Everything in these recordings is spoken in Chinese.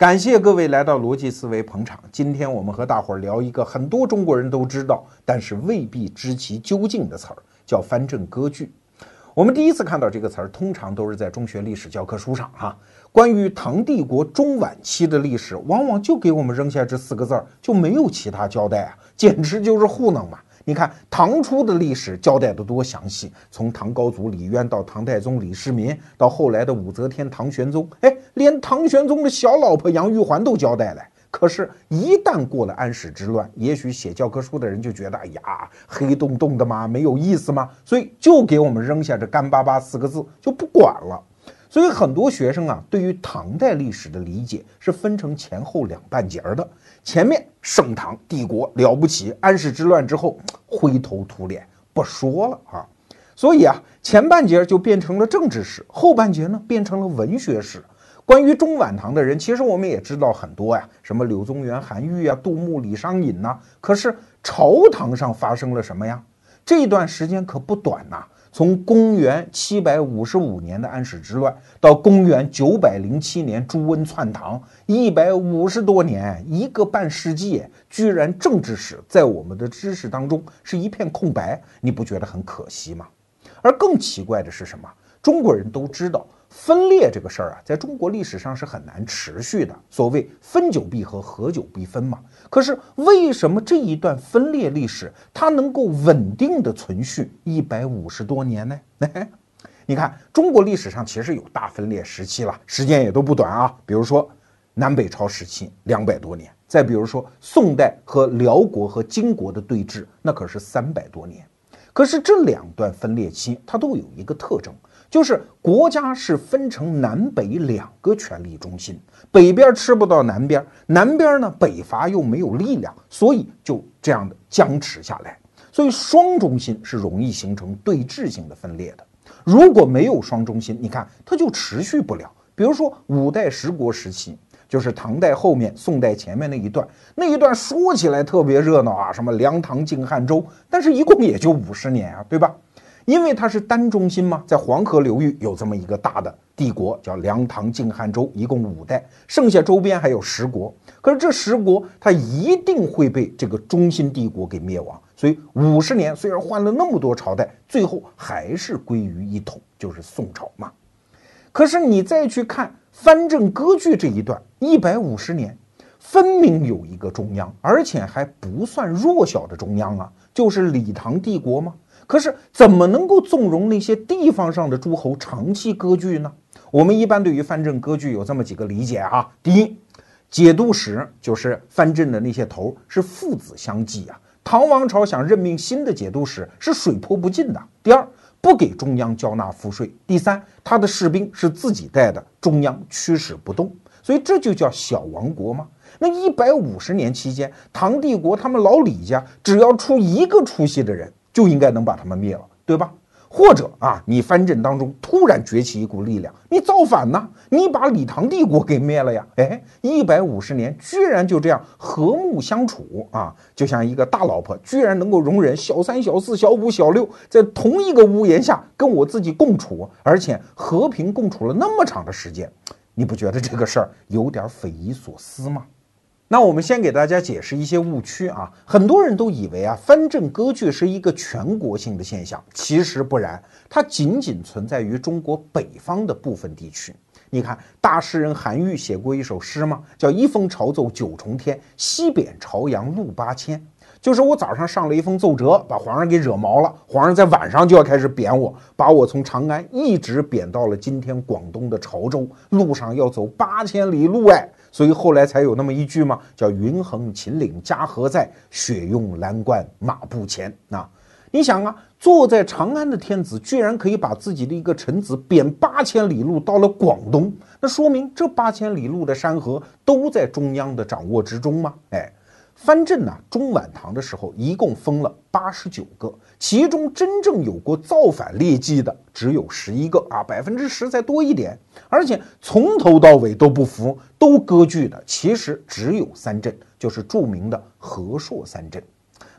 感谢各位来到逻辑思维捧场。今天我们和大伙儿聊一个很多中国人都知道，但是未必知其究竟的词儿，叫藩镇割据。我们第一次看到这个词儿，通常都是在中学历史教科书上哈。关于唐帝国中晚期的历史，往往就给我们扔下这四个字儿，就没有其他交代啊，简直就是糊弄嘛。你看唐初的历史交代的多详细，从唐高祖李渊到唐太宗李世民，到后来的武则天唐玄宗，哎，连唐玄宗的小老婆杨玉环都交代了。可是，一旦过了安史之乱，也许写教科书的人就觉得，哎呀，黑洞洞的嘛，没有意思嘛，所以就给我们扔下这干巴巴四个字，就不管了。所以很多学生啊，对于唐代历史的理解是分成前后两半截儿的。前面盛唐帝国了不起，安史之乱之后灰头土脸，不说了啊。所以啊，前半截就变成了政治史，后半截呢变成了文学史。关于中晚唐的人，其实我们也知道很多呀，什么柳宗元、韩愈啊、杜牧、李商隐呐。可是朝堂上发生了什么呀？这段时间可不短呐。从公元七百五十五年的安史之乱到公元九百零七年朱温篡唐，一百五十多年，一个半世纪，居然政治史在我们的知识当中是一片空白，你不觉得很可惜吗？而更奇怪的是什么？中国人都知道。分裂这个事儿啊，在中国历史上是很难持续的。所谓分久必合，合久必分嘛。可是为什么这一段分裂历史它能够稳定的存续一百五十多年呢？你看，中国历史上其实有大分裂时期了，时间也都不短啊。比如说南北朝时期两百多年，再比如说宋代和辽国和金国的对峙，那可是三百多年。可是这两段分裂期，它都有一个特征。就是国家是分成南北两个权力中心，北边吃不到南边，南边呢北伐又没有力量，所以就这样的僵持下来。所以双中心是容易形成对峙性的分裂的。如果没有双中心，你看它就持续不了。比如说五代十国时期，就是唐代后面、宋代前面那一段，那一段说起来特别热闹啊，什么梁、唐、晋、汉、周，但是一共也就五十年啊，对吧？因为它是单中心嘛，在黄河流域有这么一个大的帝国，叫梁、唐、晋、汉、周，一共五代，剩下周边还有十国。可是这十国它一定会被这个中心帝国给灭亡，所以五十年虽然换了那么多朝代，最后还是归于一统，就是宋朝嘛。可是你再去看藩镇割据这一段，一百五十年，分明有一个中央，而且还不算弱小的中央啊，就是李唐帝国吗？可是怎么能够纵容那些地方上的诸侯长期割据呢？我们一般对于藩镇割据有这么几个理解啊：第一，节度使就是藩镇的那些头是父子相继啊，唐王朝想任命新的节度使是水泼不进的；第二，不给中央交纳赋税；第三，他的士兵是自己带的，中央驱使不动，所以这就叫小王国吗？那一百五十年期间，唐帝国他们老李家只要出一个出息的人。就应该能把他们灭了，对吧？或者啊，你藩镇当中突然崛起一股力量，你造反呢？你把李唐帝国给灭了呀？哎，一百五十年居然就这样和睦相处啊，就像一个大老婆，居然能够容忍小三、小四、小五、小六在同一个屋檐下跟我自己共处，而且和平共处了那么长的时间，你不觉得这个事儿有点匪夷所思吗？那我们先给大家解释一些误区啊，很多人都以为啊藩镇割据是一个全国性的现象，其实不然，它仅仅存在于中国北方的部分地区。你看，大诗人韩愈写过一首诗吗？叫“一封朝奏九重天，西贬朝阳路八千”。就是我早上上了一封奏折，把皇上给惹毛了，皇上在晚上就要开始贬我，把我从长安一直贬到了今天广东的潮州，路上要走八千里路哎。所以后来才有那么一句嘛，叫“云横秦岭家何在，雪拥蓝关马不前”。啊，你想啊，坐在长安的天子居然可以把自己的一个臣子贬八千里路到了广东，那说明这八千里路的山河都在中央的掌握之中吗？哎。藩镇呢，中晚唐的时候一共封了八十九个，其中真正有过造反劣迹的只有十一个啊，百分之十再多一点。而且从头到尾都不服，都割据的，其实只有三镇，就是著名的和硕三镇。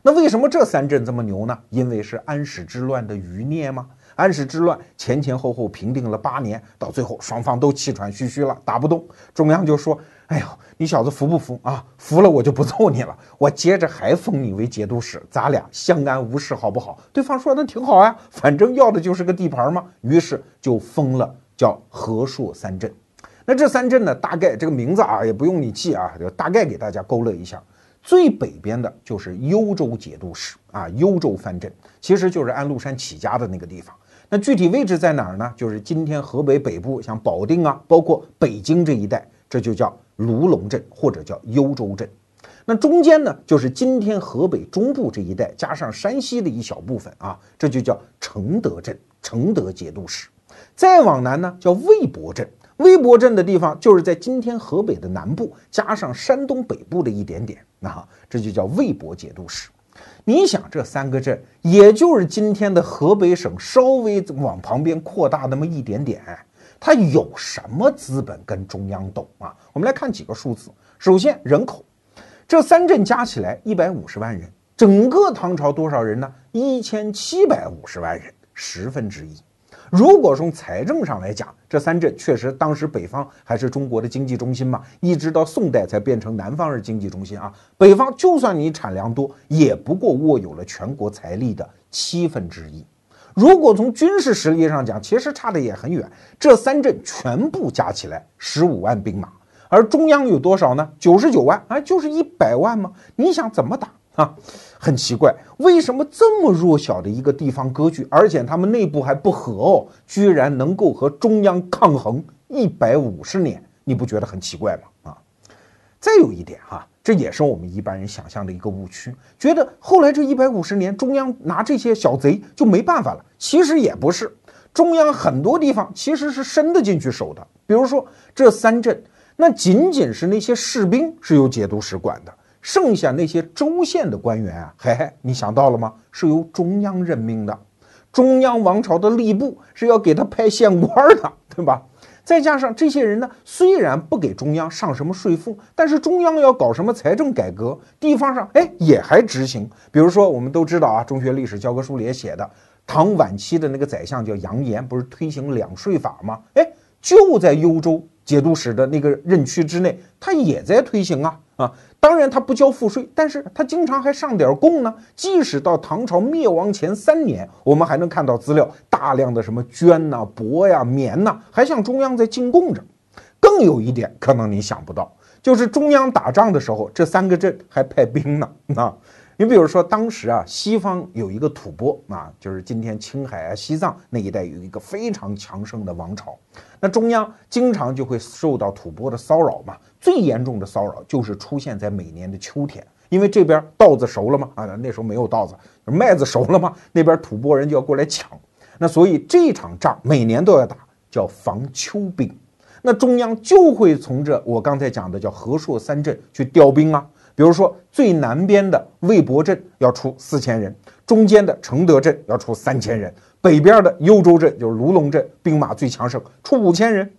那为什么这三镇这么牛呢？因为是安史之乱的余孽吗？安史之乱前前后后平定了八年，到最后双方都气喘吁吁了，打不动，中央就说。哎呦，你小子服不服啊？服了我就不揍你了，我接着还封你为节度使，咱俩相安无事，好不好？对方说那挺好啊，反正要的就是个地盘嘛。于是就封了叫和硕三镇。那这三镇呢，大概这个名字啊，也不用你记啊，就大概给大家勾勒一下。最北边的就是幽州节度使啊，幽州藩镇，其实就是安禄山起家的那个地方。那具体位置在哪儿呢？就是今天河北北部，像保定啊，包括北京这一带，这就叫卢龙镇或者叫幽州镇。那中间呢，就是今天河北中部这一带，加上山西的一小部分啊，这就叫承德镇，承德节度使。再往南呢，叫魏博镇。魏博镇的地方就是在今天河北的南部，加上山东北部的一点点，那这就叫魏博节度使。你想，这三个镇，也就是今天的河北省稍微往旁边扩大那么一点点，他有什么资本跟中央斗啊？我们来看几个数字。首先，人口，这三镇加起来一百五十万人，整个唐朝多少人呢？一千七百五十万人，十分之一。如果从财政上来讲，这三镇确实当时北方还是中国的经济中心嘛，一直到宋代才变成南方是经济中心啊。北方就算你产量多，也不过握有了全国财力的七分之一。如果从军事实力上讲，其实差的也很远。这三镇全部加起来十五万兵马，而中央有多少呢？九十九万，哎，就是一百万吗？你想怎么打？啊，很奇怪，为什么这么弱小的一个地方割据，而且他们内部还不和哦，居然能够和中央抗衡一百五十年？你不觉得很奇怪吗？啊，再有一点哈，这也是我们一般人想象的一个误区，觉得后来这一百五十年，中央拿这些小贼就没办法了。其实也不是，中央很多地方其实是伸得进去手的。比如说这三镇，那仅仅是那些士兵是由节度使管的。剩下那些州县的官员啊，嘿嘿，你想到了吗？是由中央任命的，中央王朝的吏部是要给他派县官的，对吧？再加上这些人呢，虽然不给中央上什么税赋，但是中央要搞什么财政改革，地方上哎也还执行。比如说，我们都知道啊，中学历史教科书里也写的，唐晚期的那个宰相叫杨炎，不是推行两税法吗？哎，就在幽州节度使的那个任区之内，他也在推行啊。啊，当然他不交赋税，但是他经常还上点贡呢。即使到唐朝灭亡前三年，我们还能看到资料，大量的什么绢呐、帛呀、棉呐，还向中央在进贡着。更有一点，可能你想不到，就是中央打仗的时候，这三个镇还派兵呢。啊。你比如说，当时啊，西方有一个吐蕃啊，就是今天青海啊、西藏那一带有一个非常强盛的王朝，那中央经常就会受到吐蕃的骚扰嘛。最严重的骚扰就是出现在每年的秋天，因为这边稻子熟了嘛，啊，那时候没有稻子，麦子熟了嘛，那边吐蕃人就要过来抢，那所以这场仗每年都要打，叫防秋兵。那中央就会从这我刚才讲的叫和硕三镇去调兵啊。比如说，最南边的魏博镇要出四千人，中间的承德镇要出三千人，北边的幽州镇就是卢龙镇，兵马最强盛，出五千人。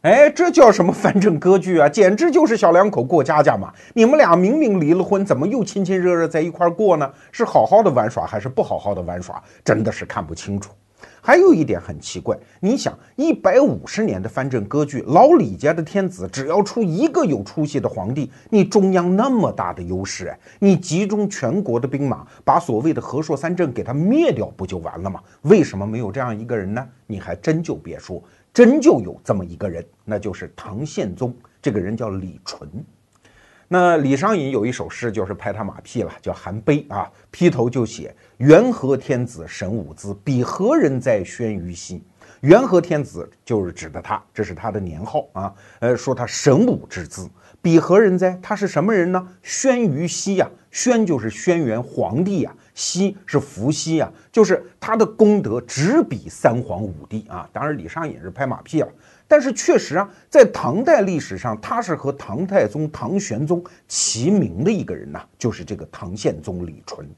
哎，这叫什么藩镇割据啊？简直就是小两口过家家嘛！你们俩明明离了婚，怎么又亲亲热热在一块过呢？是好好的玩耍还是不好好的玩耍？真的是看不清楚。还有一点很奇怪，你想一百五十年的藩镇割据，老李家的天子只要出一个有出息的皇帝，你中央那么大的优势，哎，你集中全国的兵马，把所谓的和硕三镇给他灭掉，不就完了吗？为什么没有这样一个人呢？你还真就别说，真就有这么一个人，那就是唐宪宗，这个人叫李纯。那李商隐有一首诗，就是拍他马屁了，叫《韩碑》啊，劈头就写“元和天子神武姿，比何人在轩于西”。元和天子就是指的他，这是他的年号啊。呃，说他神武之姿，比何人哉？他是什么人呢？轩于西呀，轩就是轩辕皇帝呀，西是伏羲呀，就是他的功德只比三皇五帝啊。当然，李商隐是拍马屁了。但是确实啊，在唐代历史上，他是和唐太宗、唐玄宗齐名的一个人呐，就是这个唐宪宗李纯。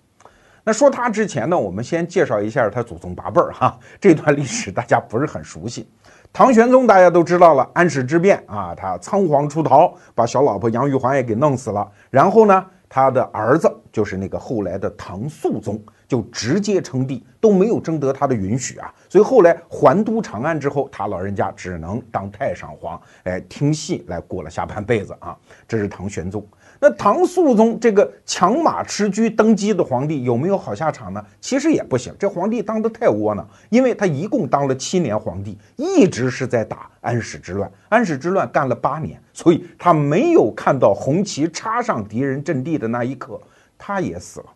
那说他之前呢，我们先介绍一下他祖宗八辈儿哈。这段历史大家不是很熟悉。唐玄宗大家都知道了，安史之变啊，他仓皇出逃，把小老婆杨玉环也给弄死了。然后呢，他的儿子就是那个后来的唐肃宗，就直接称帝，都没有征得他的允许啊。所以后来还都长安之后，他老人家只能当太上皇，哎，听戏来过了下半辈子啊。这是唐玄宗。那唐肃宗这个强马持车登基的皇帝有没有好下场呢？其实也不行，这皇帝当得太窝囊，因为他一共当了七年皇帝，一直是在打安史之乱，安史之乱干了八年，所以他没有看到红旗插上敌人阵地的那一刻，他也死了。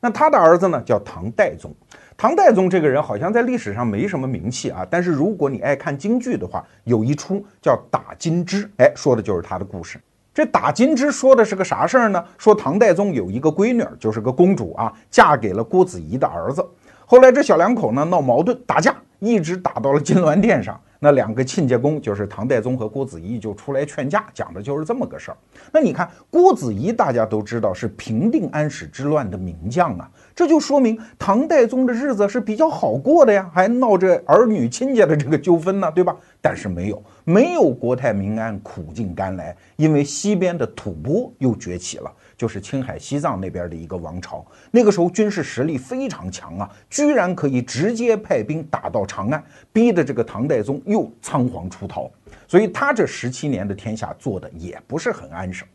那他的儿子呢，叫唐代宗。唐代宗这个人好像在历史上没什么名气啊，但是如果你爱看京剧的话，有一出叫《打金枝》，哎，说的就是他的故事。这打金枝说的是个啥事儿呢？说唐太宗有一个闺女，就是个公主啊，嫁给了郭子仪的儿子。后来这小两口呢闹矛盾打架，一直打到了金銮殿上。那两个亲家公就是唐代宗和郭子仪就出来劝架，讲的就是这么个事儿。那你看郭子仪，大家都知道是平定安史之乱的名将啊，这就说明唐代宗的日子是比较好过的呀，还闹着儿女亲家的这个纠纷呢，对吧？但是没有，没有国泰民安，苦尽甘来，因为西边的吐蕃又崛起了。就是青海、西藏那边的一个王朝，那个时候军事实力非常强啊，居然可以直接派兵打到长安，逼得这个唐代宗又仓皇出逃。所以他这十七年的天下做的也不是很安生。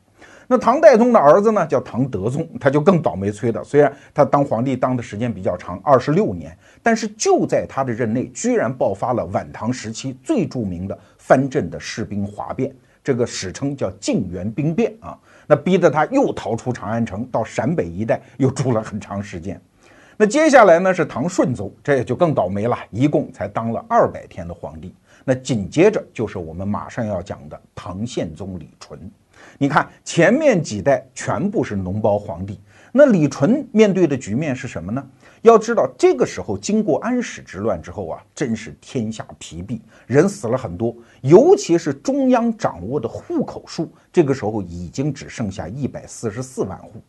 那唐代宗的儿子呢，叫唐德宗，他就更倒霉催的。虽然他当皇帝当的时间比较长，二十六年，但是就在他的任内，居然爆发了晚唐时期最著名的藩镇的士兵哗变，这个史称叫泾原兵变啊。那逼得他又逃出长安城，到陕北一带又住了很长时间。那接下来呢是唐顺宗，这也就更倒霉了，一共才当了二百天的皇帝。那紧接着就是我们马上要讲的唐宪宗李纯。你看前面几代全部是脓包皇帝，那李纯面对的局面是什么呢？要知道，这个时候经过安史之乱之后啊，真是天下疲弊，人死了很多，尤其是中央掌握的户口数，这个时候已经只剩下一百四十四万户，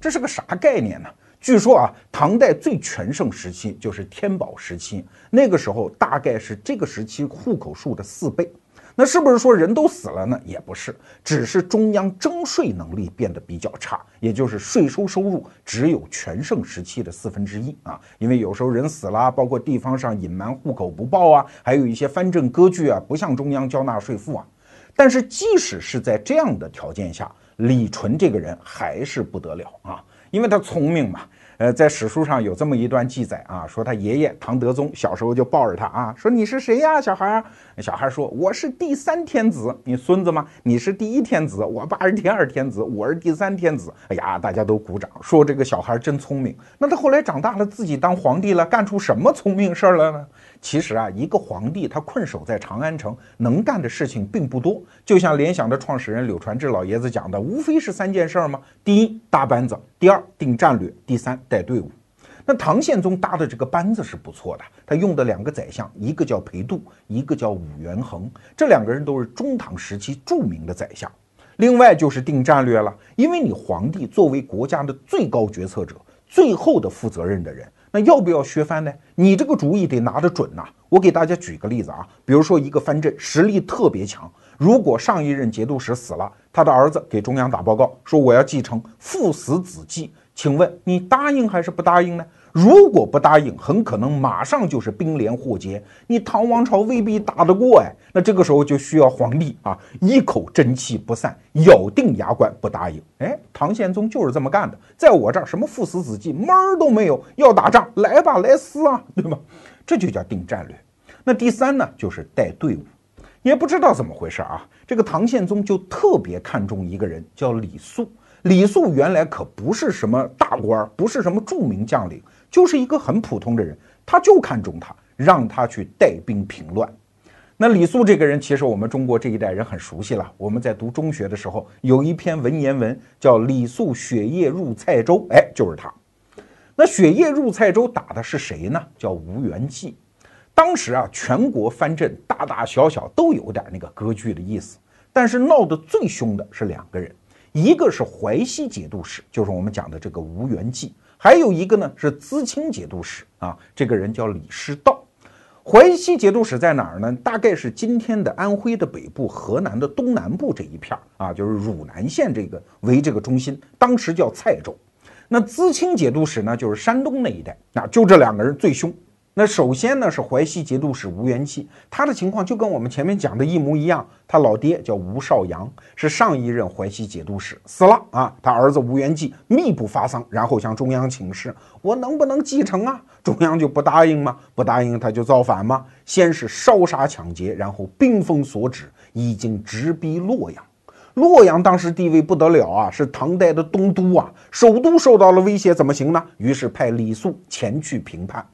这是个啥概念呢？据说啊，唐代最全盛时期就是天宝时期，那个时候大概是这个时期户口数的四倍。那是不是说人都死了呢？也不是，只是中央征税能力变得比较差，也就是税收收入只有全盛时期的四分之一啊。因为有时候人死了，包括地方上隐瞒户口不报啊，还有一些藩镇割据啊，不向中央交纳税赋啊。但是即使是在这样的条件下，李纯这个人还是不得了啊，因为他聪明嘛。呃，在史书上有这么一段记载啊，说他爷爷唐德宗小时候就抱着他啊，说你是谁呀，小孩？小孩说我是第三天子，你孙子吗？你是第一天子，我爸是第二天子，我是第三天子。哎呀，大家都鼓掌，说这个小孩真聪明。那他后来长大了，自己当皇帝了，干出什么聪明事儿了呢？其实啊，一个皇帝他困守在长安城，能干的事情并不多。就像联想的创始人柳传志老爷子讲的，无非是三件事儿吗？第一，搭班子；第二，定战略；第三，带队伍。那唐宪宗搭的这个班子是不错的，他用的两个宰相，一个叫裴度，一个叫武元衡，这两个人都是中唐时期著名的宰相。另外就是定战略了，因为你皇帝作为国家的最高决策者，最后的负责任的人。那要不要削藩呢？你这个主意得拿得准呐！我给大家举个例子啊，比如说一个藩镇实力特别强，如果上一任节度使死了，他的儿子给中央打报告说我要继承，父死子继，请问你答应还是不答应呢？如果不答应，很可能马上就是兵连祸结，你唐王朝未必打得过哎。那这个时候就需要皇帝啊，一口真气不散，咬定牙关不答应。哎，唐宪宗就是这么干的，在我这儿什么父死子继门儿都没有，要打仗来吧，来撕啊，对吗？这就叫定战略。那第三呢，就是带队伍，也不知道怎么回事啊，这个唐宪宗就特别看重一个人，叫李肃。李肃原来可不是什么大官，不是什么著名将领。就是一个很普通的人，他就看中他，让他去带兵平乱。那李肃这个人，其实我们中国这一代人很熟悉了。我们在读中学的时候，有一篇文言文叫《李肃雪夜入蔡州》，哎，就是他。那雪夜入蔡州打的是谁呢？叫吴元济。当时啊，全国藩镇大大小小都有点那个割据的意思，但是闹得最凶的是两个人，一个是淮西节度使，就是我们讲的这个吴元济。还有一个呢，是淄青节度使啊，这个人叫李师道。淮西节度使在哪儿呢？大概是今天的安徽的北部、河南的东南部这一片儿啊，就是汝南县这个为这个中心，当时叫蔡州。那淄青节度使呢，就是山东那一带，啊，就这两个人最凶。那首先呢是淮西节度使吴元济，他的情况就跟我们前面讲的一模一样。他老爹叫吴少阳，是上一任淮西节度使，死了啊。他儿子吴元济密不发丧，然后向中央请示：我能不能继承啊？中央就不答应吗？不答应他就造反吗？先是烧杀抢劫，然后兵锋所指，已经直逼洛阳。洛阳当时地位不得了啊，是唐代的东都啊，首都受到了威胁，怎么行呢？于是派李肃前去平叛。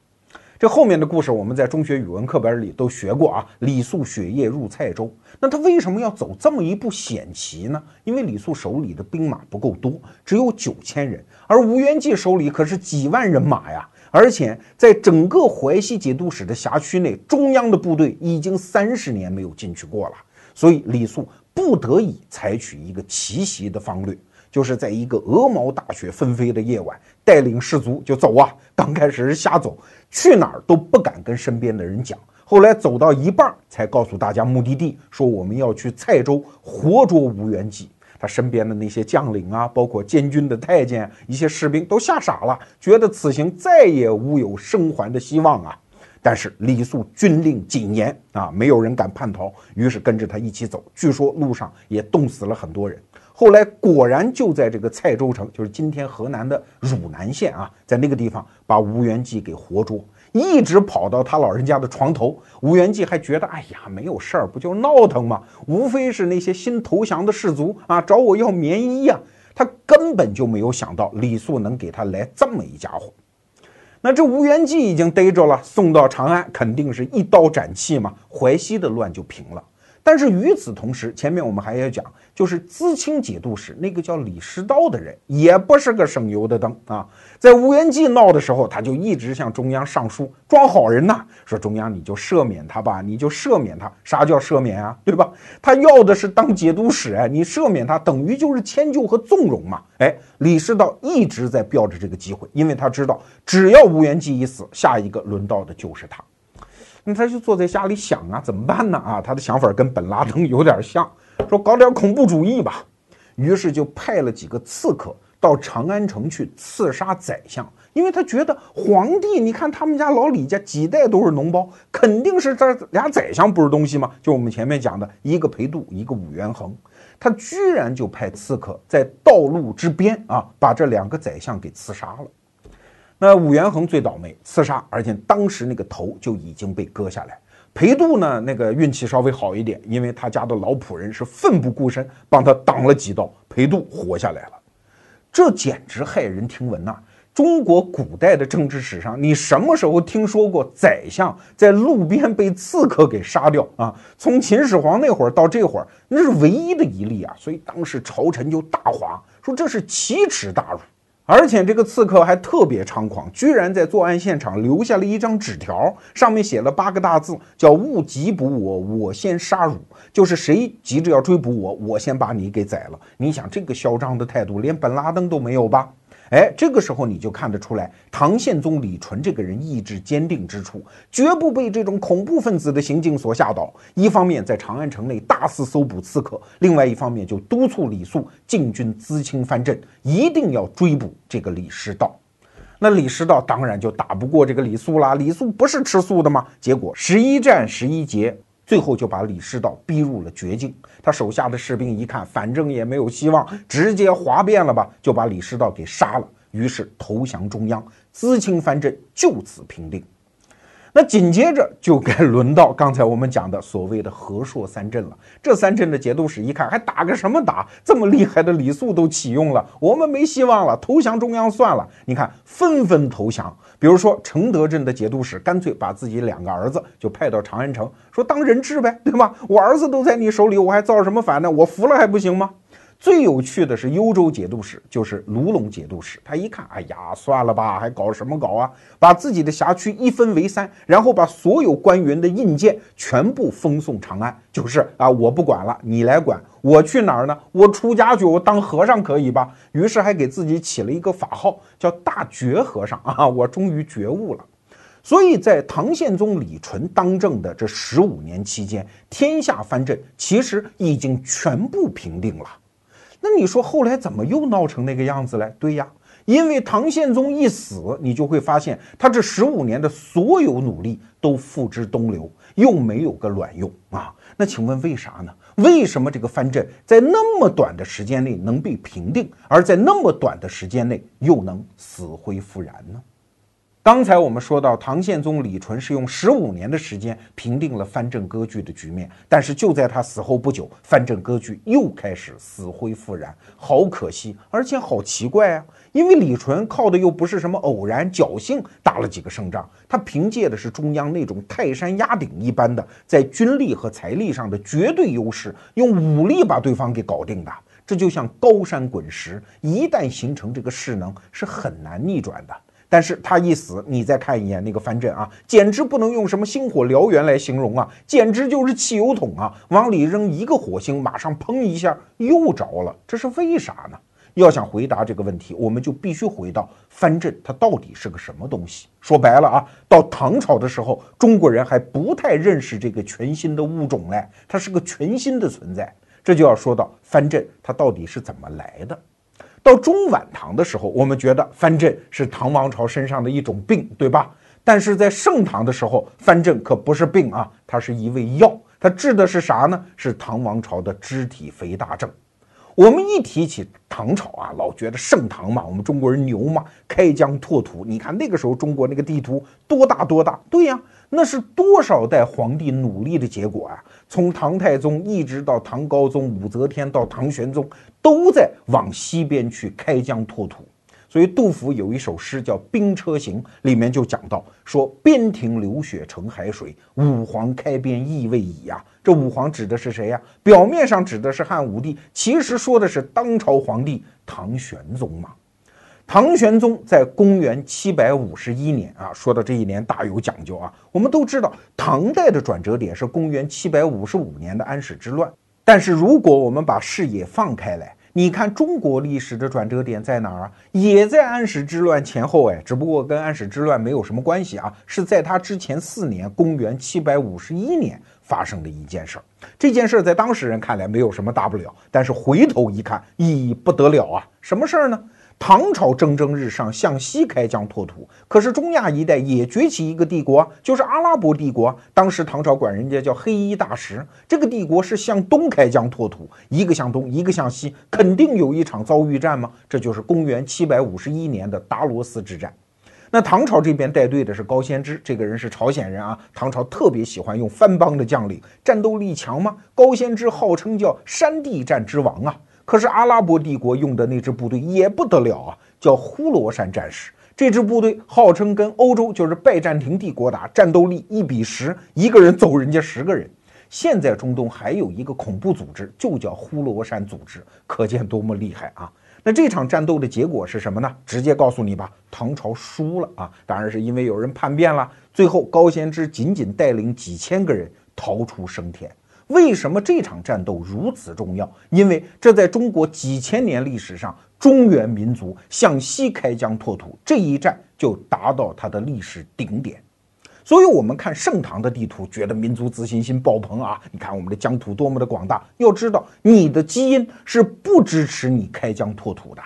这后面的故事我们在中学语文课本里都学过啊。李肃雪夜入蔡州，那他为什么要走这么一步险棋呢？因为李肃手里的兵马不够多，只有九千人，而吴元济手里可是几万人马呀。而且在整个淮西节度使的辖区内，中央的部队已经三十年没有进去过了，所以李肃不得已采取一个奇袭的方略。就是在一个鹅毛大雪纷飞的夜晚，带领士卒就走啊。刚开始是瞎走，去哪儿都不敢跟身边的人讲。后来走到一半，才告诉大家目的地，说我们要去蔡州活捉吴元济。他身边的那些将领啊，包括监军的太监、一些士兵都吓傻了，觉得此行再也无有生还的希望啊。但是李肃军令谨严啊，没有人敢叛逃，于是跟着他一起走。据说路上也冻死了很多人。后来果然就在这个蔡州城，就是今天河南的汝南县啊，在那个地方把吴元济给活捉，一直跑到他老人家的床头。吴元济还觉得，哎呀，没有事儿，不就闹腾吗？无非是那些新投降的士卒啊，找我要棉衣呀。他根本就没有想到李肃能给他来这么一家伙。那这吴元济已经逮着了，送到长安，肯定是一刀斩气嘛，淮西的乱就平了。但是与此同时，前面我们还要讲，就是资清节度使那个叫李师道的人，也不是个省油的灯啊。在吴元济闹的时候，他就一直向中央上书，装好人呐，说中央你就赦免他吧，你就赦免他。啥叫赦免啊？对吧？他要的是当节度使哎，你赦免他，等于就是迁就和纵容嘛。哎，李师道一直在吊着这个机会，因为他知道，只要吴元济一死，下一个轮到的就是他。那他就坐在家里想啊，怎么办呢？啊，他的想法跟本拉登有点像，说搞点恐怖主义吧。于是就派了几个刺客到长安城去刺杀宰相，因为他觉得皇帝，你看他们家老李家几代都是脓包，肯定是这俩宰相不是东西嘛。就我们前面讲的一个裴度，一个武元衡，他居然就派刺客在道路之边啊，把这两个宰相给刺杀了。那武元衡最倒霉，刺杀，而且当时那个头就已经被割下来。裴度呢，那个运气稍微好一点，因为他家的老仆人是奋不顾身帮他挡了几刀，裴度活下来了。这简直骇人听闻呐！中国古代的政治史上，你什么时候听说过宰相在路边被刺客给杀掉啊？从秦始皇那会儿到这会儿，那是唯一的一例啊！所以当时朝臣就大哗，说这是奇耻大辱。而且这个刺客还特别猖狂，居然在作案现场留下了一张纸条，上面写了八个大字，叫“勿急捕我，我先杀汝”，就是谁急着要追捕我，我先把你给宰了。你想这个嚣张的态度，连本拉登都没有吧？哎，这个时候你就看得出来，唐宪宗李纯这个人意志坚定之处，绝不被这种恐怖分子的行径所吓倒。一方面在长安城内大肆搜捕刺客，另外一方面就督促李肃进军淄青藩镇，一定要追捕这个李师道。那李师道当然就打不过这个李肃啦。李肃不是吃素的吗？结果十一战十一捷。最后就把李师道逼入了绝境。他手下的士兵一看，反正也没有希望，直接哗变了吧，就把李师道给杀了。于是投降中央，淄青藩镇就此平定。那紧接着就该轮到刚才我们讲的所谓的和硕三镇了。这三镇的节度使一看，还打个什么打？这么厉害的李肃都启用了，我们没希望了，投降中央算了。你看，纷纷投降。比如说承德镇的节度使，干脆把自己两个儿子就派到长安城，说当人质呗，对吧？我儿子都在你手里，我还造什么反呢？我服了还不行吗？最有趣的是幽州节度使，就是卢龙节度使。他一看，哎呀，算了吧，还搞什么搞啊？把自己的辖区一分为三，然后把所有官员的印鉴全部封送长安，就是啊，我不管了，你来管。我去哪儿呢？我出家去，我当和尚可以吧？于是还给自己起了一个法号，叫大觉和尚啊。我终于觉悟了。所以在唐宪宗李纯当政的这十五年期间，天下藩镇其实已经全部平定了。那你说后来怎么又闹成那个样子嘞？对呀，因为唐宪宗一死，你就会发现他这十五年的所有努力都付之东流，又没有个卵用啊。那请问为啥呢？为什么这个藩镇在那么短的时间内能被平定，而在那么短的时间内又能死灰复燃呢？刚才我们说到，唐宪宗李纯是用十五年的时间平定了藩镇割据的局面，但是就在他死后不久，藩镇割据又开始死灰复燃，好可惜，而且好奇怪啊！因为李纯靠的又不是什么偶然侥幸打了几个胜仗，他凭借的是中央那种泰山压顶一般的在军力和财力上的绝对优势，用武力把对方给搞定的。这就像高山滚石，一旦形成这个势能，是很难逆转的。但是他一死，你再看一眼那个藩镇啊，简直不能用什么星火燎原来形容啊，简直就是汽油桶啊，往里扔一个火星，马上砰一下又着了，这是为啥呢？要想回答这个问题，我们就必须回到藩镇它到底是个什么东西。说白了啊，到唐朝的时候，中国人还不太认识这个全新的物种嘞，它是个全新的存在，这就要说到藩镇它到底是怎么来的。到中晚唐的时候，我们觉得藩镇是唐王朝身上的一种病，对吧？但是在盛唐的时候，藩镇可不是病啊，它是一味药。它治的是啥呢？是唐王朝的肢体肥大症。我们一提起唐朝啊，老觉得盛唐嘛，我们中国人牛嘛，开疆拓土。你看那个时候中国那个地图多大多大？对呀，那是多少代皇帝努力的结果啊！从唐太宗一直到唐高宗、武则天到唐玄宗，都在往西边去开疆拓土。所以杜甫有一首诗叫《兵车行》，里面就讲到说：“边庭流血成海水，武皇开边意未已呀。”这武皇指的是谁呀？表面上指的是汉武帝，其实说的是当朝皇帝唐玄宗嘛。唐玄宗在公元七百五十一年啊，说到这一年大有讲究啊。我们都知道，唐代的转折点是公元七百五十五年的安史之乱，但是如果我们把视野放开来。你看中国历史的转折点在哪儿啊？也在安史之乱前后，哎，只不过跟安史之乱没有什么关系啊，是在他之前四年，公元七百五十一年发生的一件事儿。这件事儿在当事人看来没有什么大不了，但是回头一看，意义不得了啊！什么事儿呢？唐朝蒸蒸日上，向西开疆拓土，可是中亚一带也崛起一个帝国，就是阿拉伯帝国。当时唐朝管人家叫黑衣大食。这个帝国是向东开疆拓土，一个向东，一个向西，肯定有一场遭遇战吗？这就是公元七百五十一年的达罗斯之战。那唐朝这边带队的是高仙芝，这个人是朝鲜人啊。唐朝特别喜欢用藩邦的将领，战斗力强吗？高仙芝号称叫山地战之王啊。可是阿拉伯帝国用的那支部队也不得了啊，叫呼罗珊战士。这支部队号称跟欧洲就是拜占庭帝国打，战斗力一比十，一个人揍人家十个人。现在中东还有一个恐怖组织，就叫呼罗珊组织，可见多么厉害啊！那这场战斗的结果是什么呢？直接告诉你吧，唐朝输了啊！当然是因为有人叛变了。最后高仙芝仅仅带领几千个人逃出升天。为什么这场战斗如此重要？因为这在中国几千年历史上，中原民族向西开疆拓土这一战就达到它的历史顶点。所以，我们看盛唐的地图，觉得民族自信心爆棚啊！你看我们的疆土多么的广大。要知道，你的基因是不支持你开疆拓土的。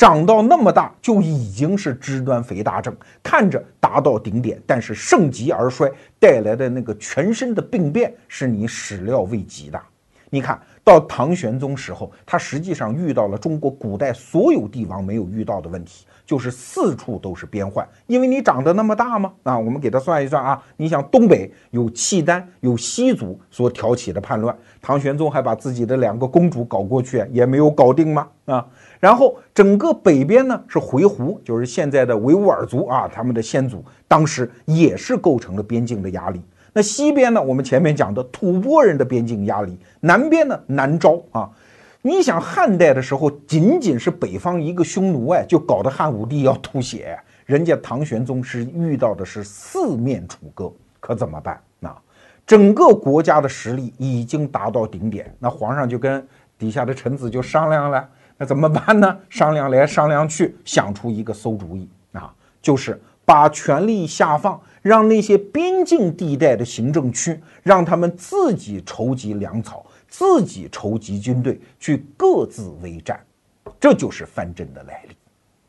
长到那么大就已经是肢端肥大症，看着达到顶点，但是盛极而衰带来的那个全身的病变是你始料未及的。你看到唐玄宗时候，他实际上遇到了中国古代所有帝王没有遇到的问题，就是四处都是边患。因为你长得那么大吗？啊，我们给他算一算啊，你想东北有契丹，有西族所挑起的叛乱，唐玄宗还把自己的两个公主搞过去，也没有搞定吗？啊？然后整个北边呢是回鹘，就是现在的维吾尔族啊，他们的先祖当时也是构成了边境的压力。那西边呢，我们前面讲的吐蕃人的边境压力，南边呢南诏啊。你想汉代的时候，仅仅是北方一个匈奴哎，就搞得汉武帝要吐血。人家唐玄宗是遇到的是四面楚歌，可怎么办？那整个国家的实力已经达到顶点，那皇上就跟底下的臣子就商量了。那怎么办呢？商量来商量去，想出一个馊主意啊，就是把权力下放，让那些边境地带的行政区，让他们自己筹集粮草，自己筹集军队，去各自为战。这就是藩镇的来历。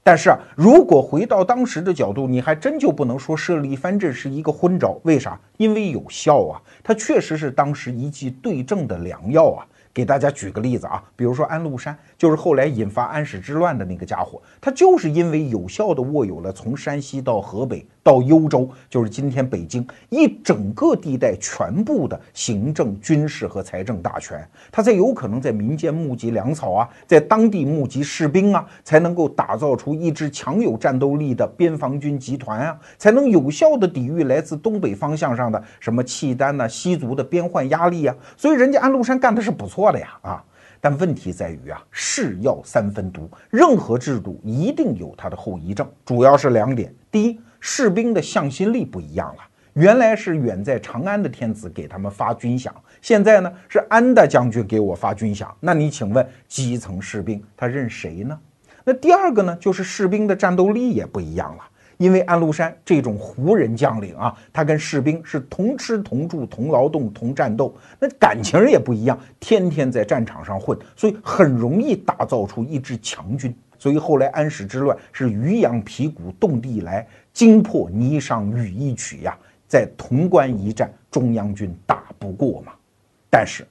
但是啊，如果回到当时的角度，你还真就不能说设立藩镇是一个昏招。为啥？因为有效啊，它确实是当时一剂对症的良药啊。给大家举个例子啊，比如说安禄山，就是后来引发安史之乱的那个家伙，他就是因为有效的握有了从山西到河北到幽州，就是今天北京一整个地带全部的行政、军事和财政大权，他才有可能在民间募集粮草啊，在当地募集士兵啊，才能够打造出一支强有战斗力的边防军集团啊，才能有效的抵御来自东北方向上的什么契丹呐、西族的边患压力啊。所以人家安禄山干的是不错。错的呀啊！但问题在于啊，是药三分毒，任何制度一定有它的后遗症，主要是两点：第一，士兵的向心力不一样了，原来是远在长安的天子给他们发军饷，现在呢是安大将军给我发军饷，那你请问基层士兵他认谁呢？那第二个呢，就是士兵的战斗力也不一样了。因为安禄山这种胡人将领啊，他跟士兵是同吃同住同劳动同战斗，那感情也不一样，天天在战场上混，所以很容易打造出一支强军。所以后来安史之乱是渔阳皮鼓动地来，惊破霓裳羽衣曲呀，在潼关一战，中央军打不过嘛，但是。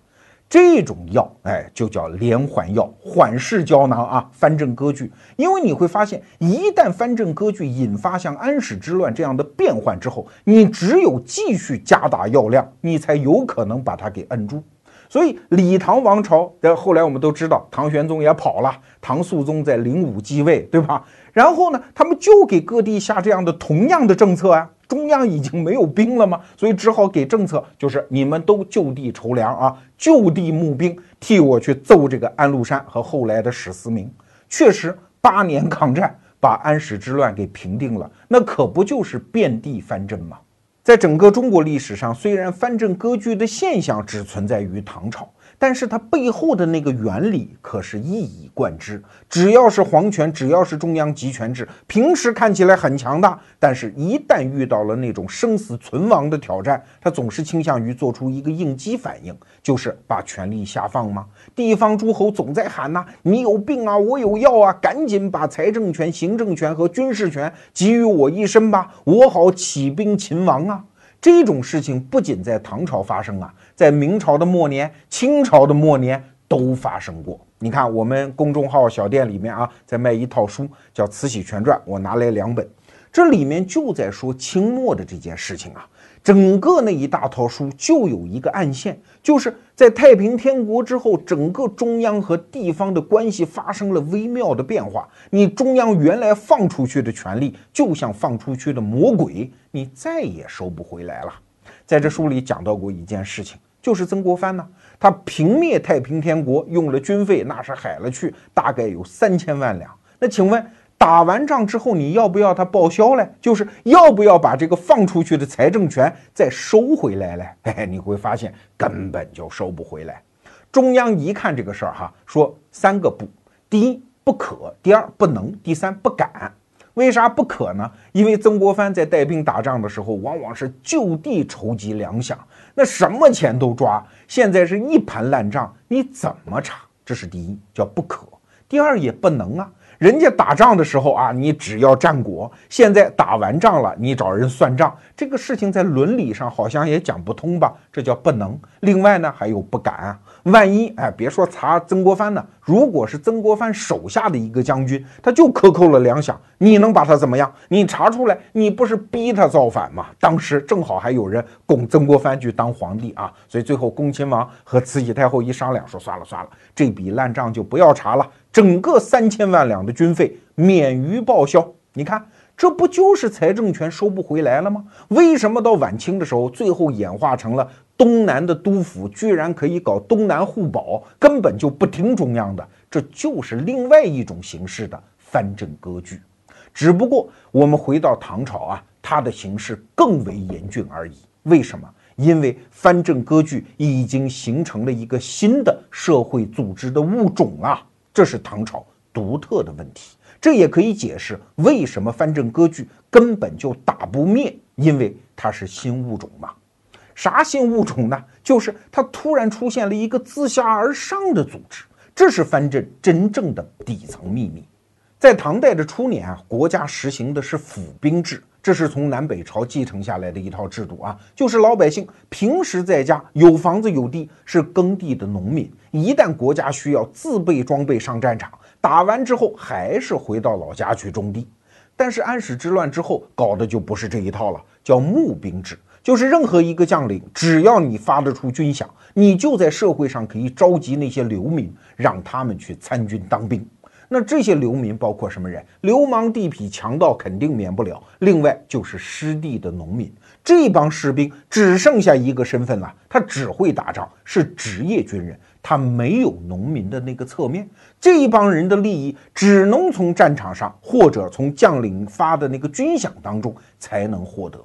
这种药，哎，就叫连环药，缓释胶囊啊，藩镇割据。因为你会发现，一旦藩镇割据引发像安史之乱这样的变换之后，你只有继续加大药量，你才有可能把它给摁住。所以李唐王朝的后来我们都知道，唐玄宗也跑了，唐肃宗在灵武继位，对吧？然后呢，他们就给各地下这样的同样的政策啊。中央已经没有兵了吗？所以只好给政策，就是你们都就地筹粮啊，就地募兵，替我去揍这个安禄山和后来的史思明。确实，八年抗战把安史之乱给平定了，那可不就是遍地藩镇吗？在整个中国历史上，虽然藩镇割据的现象只存在于唐朝。但是它背后的那个原理可是一以贯之。只要是皇权，只要是中央集权制，平时看起来很强大，但是一旦遇到了那种生死存亡的挑战，它总是倾向于做出一个应激反应，就是把权力下放吗？地方诸侯总在喊呐：“你有病啊，我有药啊，赶紧把财政权、行政权和军事权给予我一身吧，我好起兵勤王啊！”这种事情不仅在唐朝发生啊。在明朝的末年、清朝的末年都发生过。你看，我们公众号小店里面啊，在卖一套书，叫《慈禧全传》，我拿来两本，这里面就在说清末的这件事情啊。整个那一大套书就有一个暗线，就是在太平天国之后，整个中央和地方的关系发生了微妙的变化。你中央原来放出去的权力，就像放出去的魔鬼，你再也收不回来了。在这书里讲到过一件事情。就是曾国藩呢，他平灭太平天国用了军费，那是海了去，大概有三千万两。那请问打完仗之后，你要不要他报销嘞？就是要不要把这个放出去的财政权再收回来嘞？哎，你会发现根本就收不回来。中央一看这个事儿哈，说三个不：第一不可，第二不能，第三不敢。为啥不可呢？因为曾国藩在带兵打仗的时候，往往是就地筹集粮饷。那什么钱都抓，现在是一盘烂账，你怎么查？这是第一，叫不可；第二也不能啊。人家打仗的时候啊，你只要战果；现在打完仗了，你找人算账，这个事情在伦理上好像也讲不通吧？这叫不能。另外呢，还有不敢啊。万一哎，别说查曾国藩呢，如果是曾国藩手下的一个将军，他就克扣了粮饷，你能把他怎么样？你查出来，你不是逼他造反吗？当时正好还有人拱曾国藩去当皇帝啊，所以最后恭亲王和慈禧太后一商量，说算了算了，这笔烂账就不要查了，整个三千万两的军费免于报销。你看。这不就是财政权收不回来了吗？为什么到晚清的时候，最后演化成了东南的督府居然可以搞东南互保，根本就不听中央的？这就是另外一种形式的藩镇割据。只不过我们回到唐朝啊，它的形式更为严峻而已。为什么？因为藩镇割据已经形成了一个新的社会组织的物种啊，这是唐朝独特的问题。这也可以解释为什么藩镇割据根本就打不灭，因为它是新物种嘛。啥新物种呢？就是它突然出现了一个自下而上的组织，这是藩镇真正的底层秘密。在唐代的初年啊，国家实行的是府兵制，这是从南北朝继承下来的一套制度啊，就是老百姓平时在家有房子有地，是耕地的农民，一旦国家需要，自备装备上战场，打完之后还是回到老家去种地。但是安史之乱之后搞的就不是这一套了，叫募兵制，就是任何一个将领，只要你发得出军饷，你就在社会上可以召集那些流民，让他们去参军当兵。那这些流民包括什么人？流氓、地痞、强盗肯定免不了。另外就是失地的农民，这帮士兵只剩下一个身份了，他只会打仗，是职业军人，他没有农民的那个侧面。这一帮人的利益只能从战场上或者从将领发的那个军饷当中才能获得。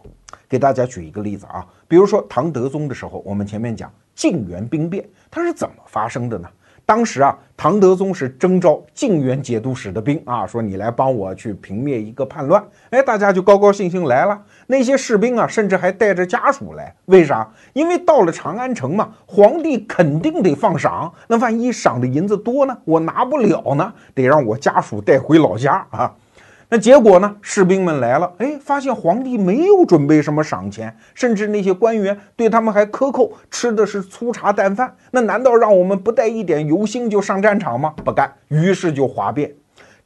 给大家举一个例子啊，比如说唐德宗的时候，我们前面讲泾原兵变，它是怎么发生的呢？当时啊，唐德宗是征召靖远节度使的兵啊，说你来帮我去平灭一个叛乱。哎，大家就高高兴兴来了。那些士兵啊，甚至还带着家属来。为啥？因为到了长安城嘛，皇帝肯定得放赏。那万一赏的银子多呢，我拿不了呢，得让我家属带回老家啊。那结果呢？士兵们来了，哎，发现皇帝没有准备什么赏钱，甚至那些官员对他们还克扣，吃的是粗茶淡饭。那难道让我们不带一点油星就上战场吗？不干，于是就哗变。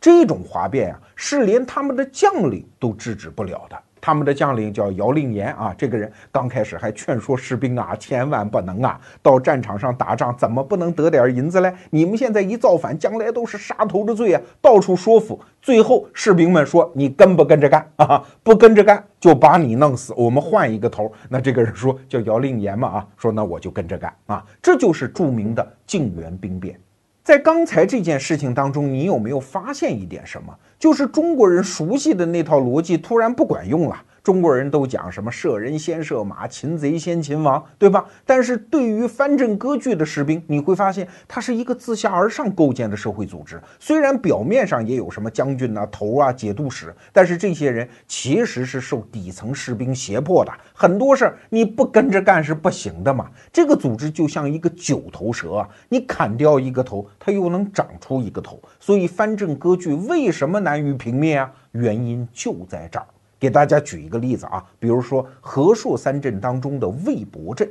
这种哗变啊，是连他们的将领都制止不了的。他们的将领叫姚令言啊，这个人刚开始还劝说士兵啊，千万不能啊，到战场上打仗怎么不能得点银子嘞？你们现在一造反，将来都是杀头的罪啊！到处说服，最后士兵们说：“你跟不跟着干啊？不跟着干就把你弄死，我们换一个头。”那这个人说叫姚令言嘛啊，说那我就跟着干啊，这就是著名的泾原兵变。在刚才这件事情当中，你有没有发现一点什么？就是中国人熟悉的那套逻辑突然不管用了。中国人都讲什么射人先射马，擒贼先擒王，对吧？但是对于藩镇割据的士兵，你会发现他是一个自下而上构建的社会组织。虽然表面上也有什么将军啊、头啊、节度使，但是这些人其实是受底层士兵胁迫的。很多事儿你不跟着干是不行的嘛。这个组织就像一个九头蛇啊，你砍掉一个头，它又能长出一个头。所以藩镇割据为什么难于平灭啊？原因就在这儿。给大家举一个例子啊，比如说和硕三镇当中的魏博镇，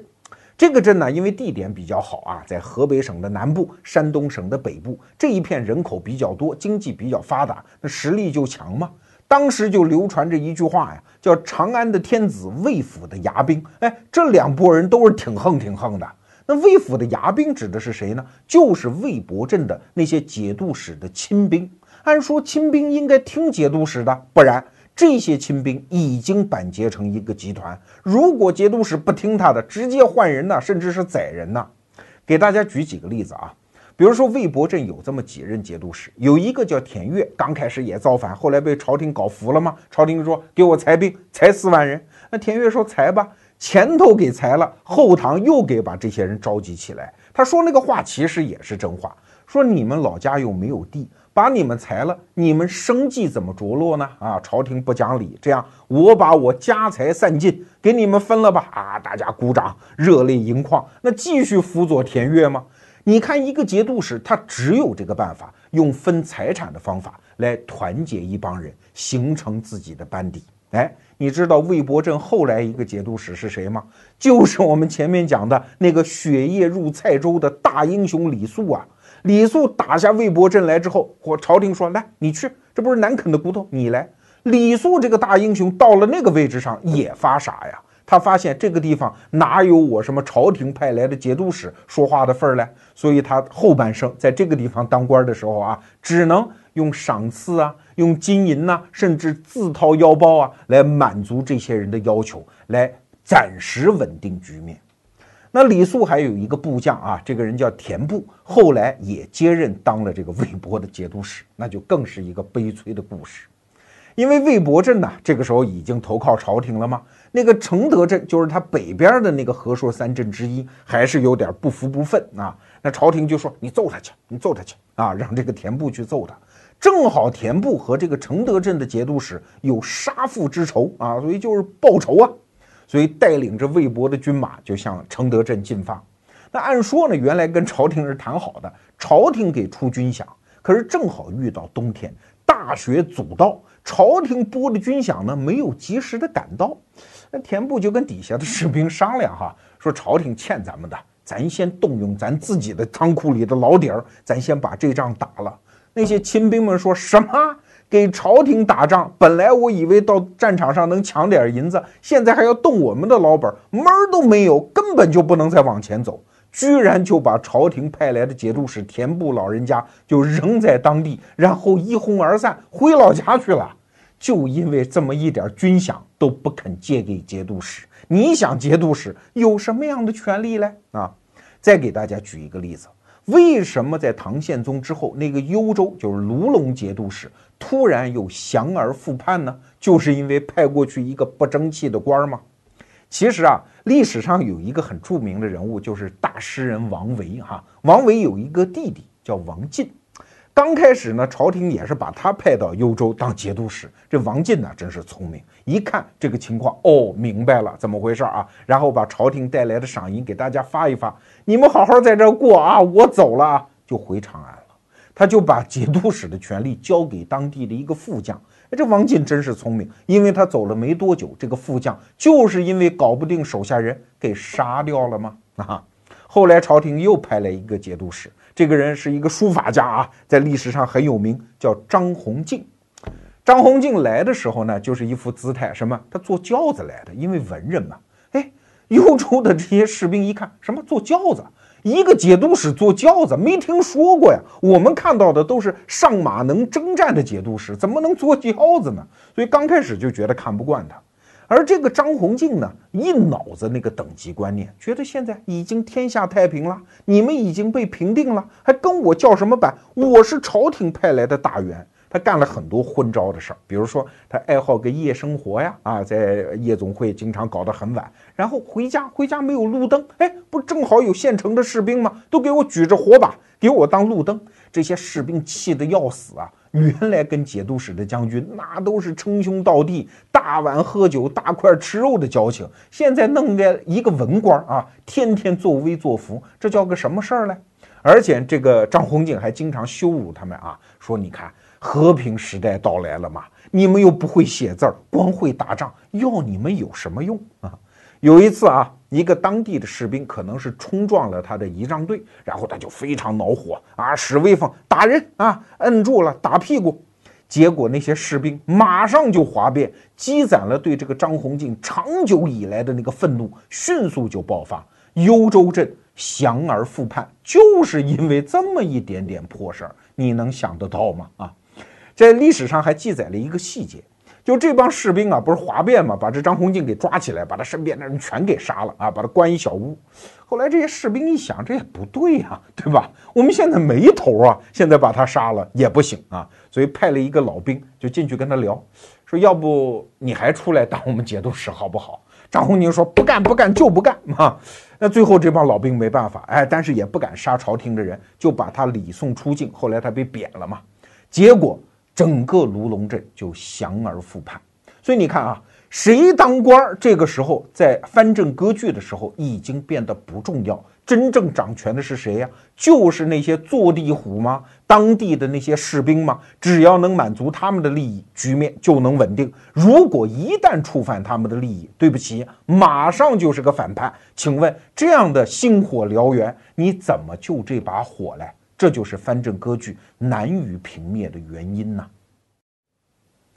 这个镇呢，因为地点比较好啊，在河北省的南部、山东省的北部这一片人口比较多，经济比较发达，那实力就强嘛。当时就流传着一句话呀，叫“长安的天子，魏府的牙兵”。哎，这两拨人都是挺横挺横的。那魏府的牙兵指的是谁呢？就是魏博镇的那些节度使的亲兵。按说亲兵应该听节度使的，不然。这些亲兵已经板结成一个集团，如果节度使不听他的，直接换人呢，甚至是宰人呢。给大家举几个例子啊，比如说魏博镇有这么几任节度使，有一个叫田悦，刚开始也造反，后来被朝廷搞服了嘛，朝廷说给我裁兵，裁四万人。那田悦说裁吧，前头给裁了，后堂又给把这些人召集起来。他说那个话其实也是真话，说你们老家又没有地。把你们裁了，你们生计怎么着落呢？啊，朝廷不讲理，这样我把我家财散尽给你们分了吧！啊，大家鼓掌，热泪盈眶。那继续辅佐田悦吗？你看，一个节度使，他只有这个办法，用分财产的方法来团结一帮人，形成自己的班底。哎，你知道魏博镇后来一个节度使是谁吗？就是我们前面讲的那个血液入蔡州的大英雄李肃啊。李肃打下魏博镇来之后，我朝廷说：“来，你去，这不是难啃的骨头，你来。”李肃这个大英雄到了那个位置上也发傻呀，他发现这个地方哪有我什么朝廷派来的节度使说话的份儿嘞，所以他后半生在这个地方当官的时候啊，只能用赏赐啊，用金银呐，甚至自掏腰包啊，来满足这些人的要求，来暂时稳定局面。那李肃还有一个部将啊，这个人叫田部，后来也接任当了这个魏博的节度使，那就更是一个悲催的故事。因为魏博镇呢，这个时候已经投靠朝廷了嘛，那个承德镇就是他北边的那个和硕三镇之一，还是有点不服不忿啊。那朝廷就说：“你揍他去，你揍他去啊，让这个田部去揍他。”正好田部和这个承德镇的节度使有杀父之仇啊，所以就是报仇啊。所以带领着魏博的军马就向承德镇进发。那按说呢，原来跟朝廷是谈好的，朝廷给出军饷，可是正好遇到冬天，大雪阻道，朝廷拨的军饷呢没有及时的赶到。那田部就跟底下的士兵商量哈，说朝廷欠咱们的，咱先动用咱自己的仓库里的老底儿，咱先把这仗打了。那些亲兵们说什么？给朝廷打仗，本来我以为到战场上能抢点银子，现在还要动我们的老本，门儿都没有，根本就不能再往前走。居然就把朝廷派来的节度使田部老人家就扔在当地，然后一哄而散，回老家去了。就因为这么一点军饷都不肯借给节度使，你想节度使有什么样的权利嘞？啊，再给大家举一个例子，为什么在唐宪宗之后，那个幽州就是卢龙节度使突然又降而复叛呢？就是因为派过去一个不争气的官儿吗？其实啊，历史上有一个很著名的人物，就是大诗人王维哈。王维有一个弟弟叫王进。刚开始呢，朝廷也是把他派到幽州当节度使。这王进呢，真是聪明，一看这个情况，哦，明白了，怎么回事啊？然后把朝廷带来的赏银给大家发一发，你们好好在这过啊，我走了，就回长安了。他就把节度使的权力交给当地的一个副将。哎，这王进真是聪明，因为他走了没多久，这个副将就是因为搞不定手下人给杀掉了吗？啊，后来朝廷又派来一个节度使。这个人是一个书法家啊，在历史上很有名，叫张弘敬。张弘敬来的时候呢，就是一副姿态，什么？他坐轿子来的，因为文人嘛。哎，幽州的这些士兵一看，什么坐轿子？一个节度使坐轿子，没听说过呀。我们看到的都是上马能征战的节度使，怎么能坐轿子呢？所以刚开始就觉得看不惯他。而这个张弘敬呢，一脑子那个等级观念，觉得现在已经天下太平了，你们已经被平定了，还跟我叫什么板？我是朝廷派来的大员。他干了很多昏招的事儿，比如说他爱好个夜生活呀，啊，在夜总会经常搞得很晚，然后回家回家没有路灯，哎，不正好有现成的士兵吗？都给我举着火把，给我当路灯。这些士兵气得要死啊！原来跟节度使的将军那都是称兄道弟，大碗喝酒、大块吃肉的交情。现在弄个一个文官啊，天天作威作福，这叫个什么事儿嘞？而且这个张弘景还经常羞辱他们啊，说你看和平时代到来了嘛，你们又不会写字儿，光会打仗，要你们有什么用啊？有一次啊，一个当地的士兵可能是冲撞了他的仪仗队，然后他就非常恼火啊，使威风打人啊，摁住了打屁股，结果那些士兵马上就哗变，积攒了对这个张弘敬长久以来的那个愤怒，迅速就爆发，幽州镇降而复叛，就是因为这么一点点破事儿，你能想得到吗？啊，在历史上还记载了一个细节。就这帮士兵啊，不是哗变嘛，把这张弘敬给抓起来，把他身边的人全给杀了啊，把他关一小屋。后来这些士兵一想，这也不对呀，对吧？我们现在没头啊，现在把他杀了也不行啊，所以派了一个老兵就进去跟他聊，说要不你还出来当我们节度使好不好？张弘敬说不干不干就不干啊。那最后这帮老兵没办法，哎，但是也不敢杀朝廷的人，就把他礼送出境。后来他被贬了嘛，结果。整个卢龙镇就降而复叛，所以你看啊，谁当官儿，这个时候在藩镇割据的时候已经变得不重要，真正掌权的是谁呀？就是那些坐地虎吗？当地的那些士兵吗？只要能满足他们的利益，局面就能稳定。如果一旦触犯他们的利益，对不起，马上就是个反叛。请问这样的星火燎原，你怎么救这把火嘞？这就是藩镇割据难于平灭的原因呐。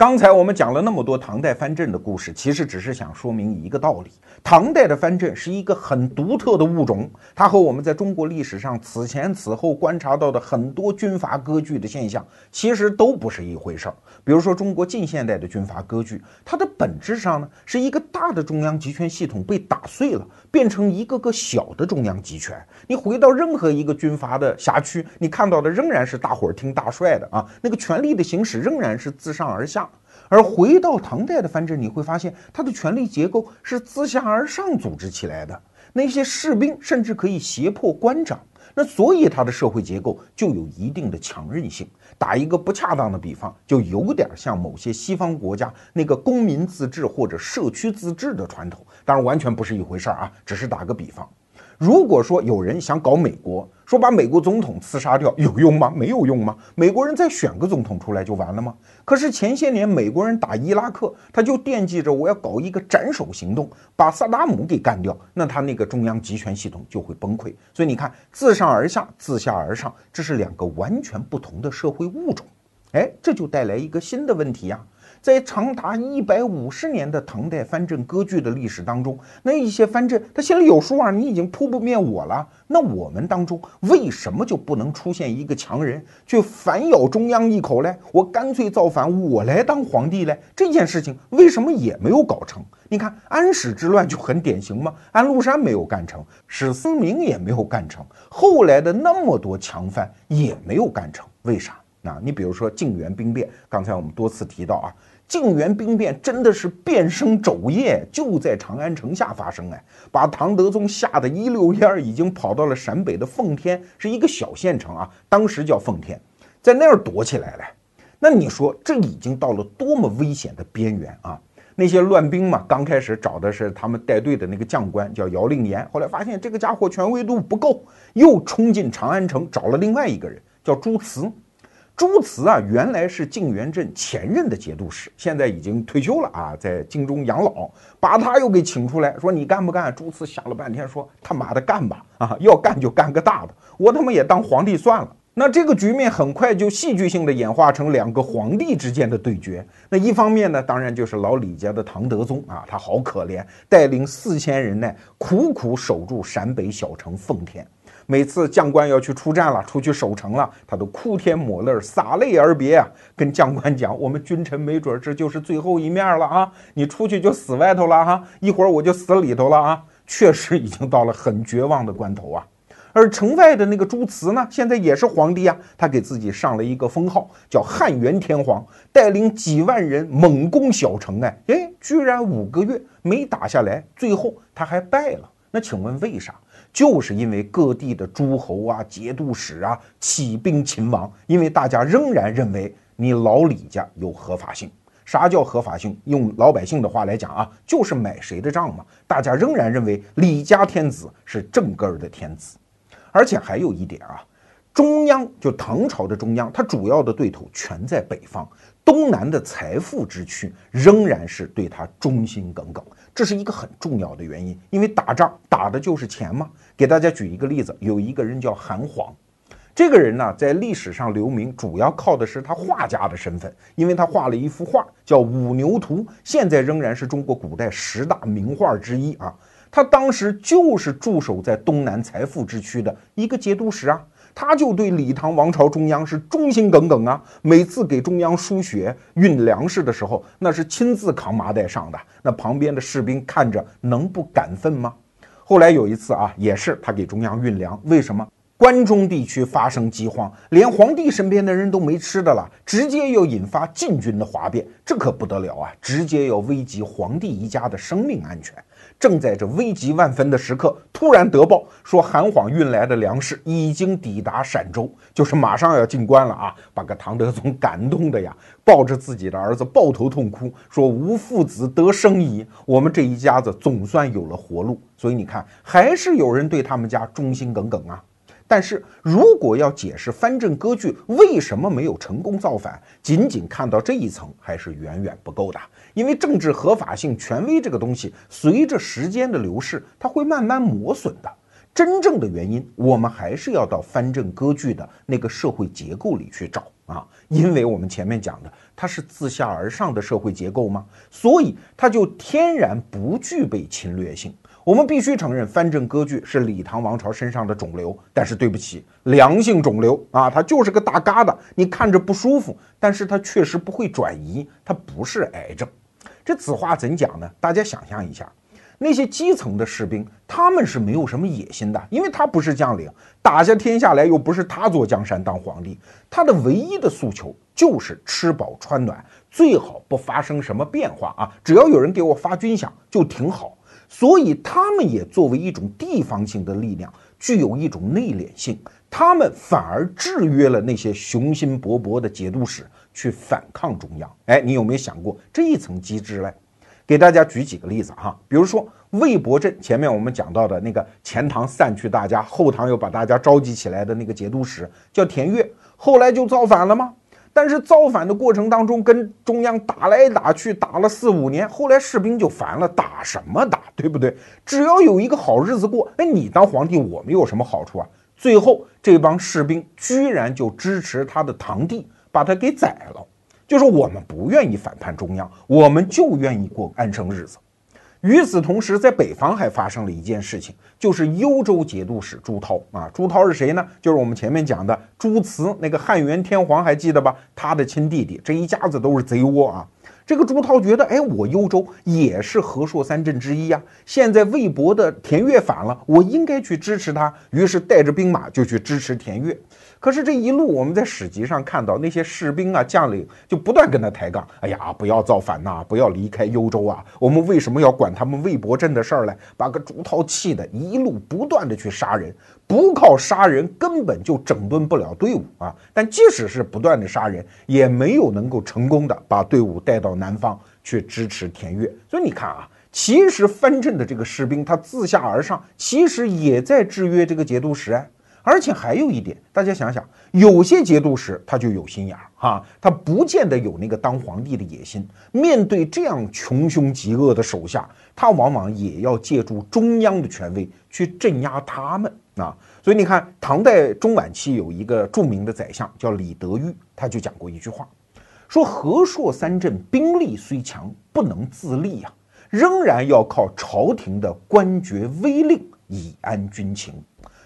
刚才我们讲了那么多唐代藩镇的故事，其实只是想说明一个道理：唐代的藩镇是一个很独特的物种，它和我们在中国历史上此前此后观察到的很多军阀割据的现象，其实都不是一回事儿。比如说，中国近现代的军阀割据，它的本质上呢，是一个大的中央集权系统被打碎了，变成一个个小的中央集权。你回到任何一个军阀的辖区，你看到的仍然是大伙儿听大帅的啊，那个权力的行使仍然是自上而下。而回到唐代的藩镇，你会发现它的权力结构是自下而上组织起来的。那些士兵甚至可以胁迫官长，那所以它的社会结构就有一定的强韧性。打一个不恰当的比方，就有点像某些西方国家那个公民自治或者社区自治的传统。当然，完全不是一回事儿啊，只是打个比方。如果说有人想搞美国，说把美国总统刺杀掉有用吗？没有用吗？美国人再选个总统出来就完了吗？可是前些年美国人打伊拉克，他就惦记着我要搞一个斩首行动，把萨达姆给干掉，那他那个中央集权系统就会崩溃。所以你看，自上而下，自下而上，这是两个完全不同的社会物种。哎，这就带来一个新的问题呀。在长达一百五十年的唐代藩镇割据的历史当中，那一些藩镇他心里有数啊，你已经扑不灭我了，那我们当中为什么就不能出现一个强人去反咬中央一口嘞？我干脆造反，我来当皇帝嘞？这件事情为什么也没有搞成？你看安史之乱就很典型嘛，安禄山没有干成，史思明也没有干成，后来的那么多强藩也没有干成，为啥？那你比如说靖元兵变，刚才我们多次提到啊。靖元兵变真的是变声肘腋，就在长安城下发生哎，把唐德宗吓得一溜烟儿，已经跑到了陕北的奉天，是一个小县城啊，当时叫奉天，在那儿躲起来了。那你说这已经到了多么危险的边缘啊？那些乱兵嘛，刚开始找的是他们带队的那个将官叫姚令言，后来发现这个家伙权威度不够，又冲进长安城找了另外一个人叫朱慈。朱慈啊，原来是靖元镇前任的节度使，现在已经退休了啊，在京中养老。把他又给请出来，说你干不干？朱慈想了半天，说他妈的干吧！啊，要干就干个大的，我他妈也当皇帝算了。那这个局面很快就戏剧性的演化成两个皇帝之间的对决。那一方面呢，当然就是老李家的唐德宗啊，他好可怜，带领四千人呢，苦苦守住陕北小城奉天。每次将官要去出战了，出去守城了，他都哭天抹泪，洒泪而别啊！跟将官讲，我们君臣没准这就是最后一面了啊！你出去就死外头了哈，一会儿我就死里头了啊！确实已经到了很绝望的关头啊。而城外的那个朱慈呢，现在也是皇帝啊，他给自己上了一个封号，叫汉元天皇，带领几万人猛攻小城，哎哎，居然五个月没打下来，最后他还败了。那请问为啥？就是因为各地的诸侯啊、节度使啊起兵勤王，因为大家仍然认为你老李家有合法性。啥叫合法性？用老百姓的话来讲啊，就是买谁的账嘛。大家仍然认为李家天子是正根儿的天子，而且还有一点啊，中央就唐朝的中央，它主要的对头全在北方。东南的财富之区仍然是对他忠心耿耿，这是一个很重要的原因，因为打仗打的就是钱嘛。给大家举一个例子，有一个人叫韩晃，这个人呢在历史上留名，主要靠的是他画家的身份，因为他画了一幅画叫《五牛图》，现在仍然是中国古代十大名画之一啊。他当时就是驻守在东南财富之区的一个节度使啊。他就对李唐王朝中央是忠心耿耿啊！每次给中央输血、运粮食的时候，那是亲自扛麻袋上的。那旁边的士兵看着能不感愤吗？后来有一次啊，也是他给中央运粮，为什么？关中地区发生饥荒，连皇帝身边的人都没吃的了，直接要引发禁军的哗变，这可不得了啊！直接要危及皇帝一家的生命安全。正在这危急万分的时刻，突然得报说韩晃运来的粮食已经抵达陕州，就是马上要进关了啊！把个唐德宗感动的呀，抱着自己的儿子抱头痛哭，说：“无父子得生矣，我们这一家子总算有了活路。”所以你看，还是有人对他们家忠心耿耿啊。但是如果要解释藩镇割据为什么没有成功造反，仅仅看到这一层还是远远不够的。因为政治合法性、权威这个东西，随着时间的流逝，它会慢慢磨损的。真正的原因，我们还是要到藩镇割据的那个社会结构里去找啊。因为我们前面讲的，它是自下而上的社会结构吗？所以它就天然不具备侵略性。我们必须承认，藩镇割据是李唐王朝身上的肿瘤，但是对不起，良性肿瘤啊，它就是个大疙瘩，你看着不舒服，但是它确实不会转移，它不是癌症。这此话怎讲呢？大家想象一下，那些基层的士兵，他们是没有什么野心的，因为他不是将领，打下天下来又不是他坐江山当皇帝，他的唯一的诉求就是吃饱穿暖，最好不发生什么变化啊，只要有人给我发军饷就挺好。所以，他们也作为一种地方性的力量，具有一种内敛性。他们反而制约了那些雄心勃勃的节度使去反抗中央。哎，你有没有想过这一层机制嘞？给大家举几个例子哈，比如说魏博镇前面我们讲到的那个前堂散去大家，后堂又把大家召集起来的那个节度使叫田悦，后来就造反了吗？但是造反的过程当中，跟中央打来打去，打了四五年，后来士兵就烦了，打什么打，对不对？只要有一个好日子过，哎，你当皇帝，我们有什么好处啊？最后这帮士兵居然就支持他的堂弟，把他给宰了。就是我们不愿意反叛中央，我们就愿意过安生日子。与此同时，在北方还发生了一件事情，就是幽州节度使朱涛啊。朱涛是谁呢？就是我们前面讲的朱慈，那个汉元天皇，还记得吧？他的亲弟弟，这一家子都是贼窝啊。这个朱涛觉得，哎，我幽州也是和硕三镇之一呀。现在魏博的田悦反了，我应该去支持他。于是带着兵马就去支持田悦。可是这一路，我们在史籍上看到那些士兵啊、将领就不断跟他抬杠：“哎呀，不要造反呐，不要离开幽州啊！我们为什么要管他们魏博镇的事儿呢？”把个朱涛气的一路不断的去杀人，不靠杀人根本就整顿不了队伍啊！但即使是不断的杀人，也没有能够成功的把队伍带到南方去支持田悦。所以你看啊，其实藩镇的这个士兵他自下而上，其实也在制约这个节度使啊。而且还有一点，大家想想，有些节度使他就有心眼儿哈，他不见得有那个当皇帝的野心。面对这样穷凶极恶的手下，他往往也要借助中央的权威去镇压他们啊。所以你看，唐代中晚期有一个著名的宰相叫李德裕，他就讲过一句话，说和硕三镇兵力虽强，不能自立呀，仍然要靠朝廷的官爵威令以安军情。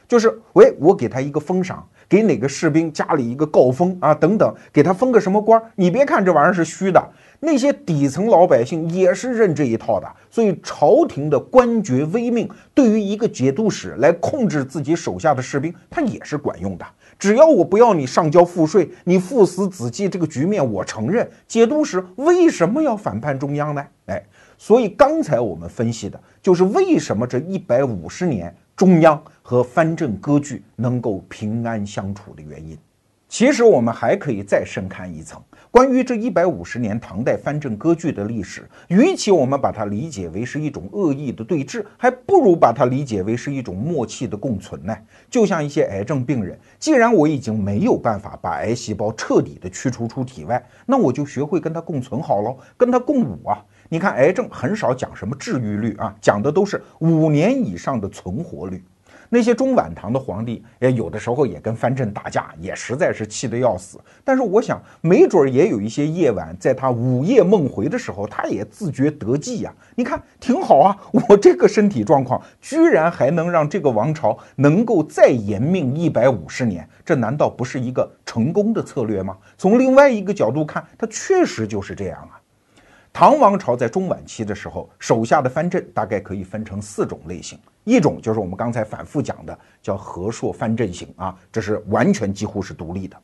就是喂，我给他一个封赏，给哪个士兵家里一个诰封啊，等等，给他封个什么官？你别看这玩意儿是虚的，那些底层老百姓也是认这一套的。所以朝廷的官爵威命，对于一个节度使来控制自己手下的士兵，他也是管用的。只要我不要你上交赋税，你父死子继这个局面我承认。节度使为什么要反叛中央呢？哎，所以刚才我们分析的就是为什么这一百五十年。中央和藩镇割据能够平安相处的原因，其实我们还可以再深看一层。关于这一百五十年唐代藩镇割据的历史，与其我们把它理解为是一种恶意的对峙，还不如把它理解为是一种默契的共存呢。就像一些癌症病人，既然我已经没有办法把癌细胞彻底的驱除出体外，那我就学会跟它共存好了，跟它共舞啊。你看，癌症很少讲什么治愈率啊，讲的都是五年以上的存活率。那些中晚唐的皇帝，也有的时候也跟藩镇打架，也实在是气得要死。但是我想，没准也有一些夜晚，在他午夜梦回的时候，他也自觉得计呀。你看，挺好啊，我这个身体状况，居然还能让这个王朝能够再延命一百五十年，这难道不是一个成功的策略吗？从另外一个角度看，他确实就是这样啊。唐王朝在中晚期的时候，手下的藩镇大概可以分成四种类型，一种就是我们刚才反复讲的，叫和硕藩镇型啊，这是完全几乎是独立的。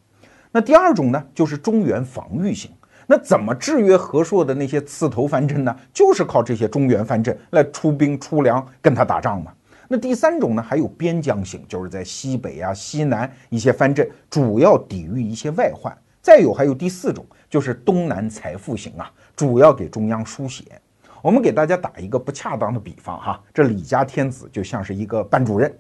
那第二种呢，就是中原防御型。那怎么制约和硕的那些刺头藩镇呢？就是靠这些中原藩镇来出兵出粮跟他打仗嘛。那第三种呢，还有边疆型，就是在西北啊、西南一些藩镇，主要抵御一些外患。再有还有第四种，就是东南财富型啊。主要给中央输血。我们给大家打一个不恰当的比方哈，这李家天子就像是一个班主任，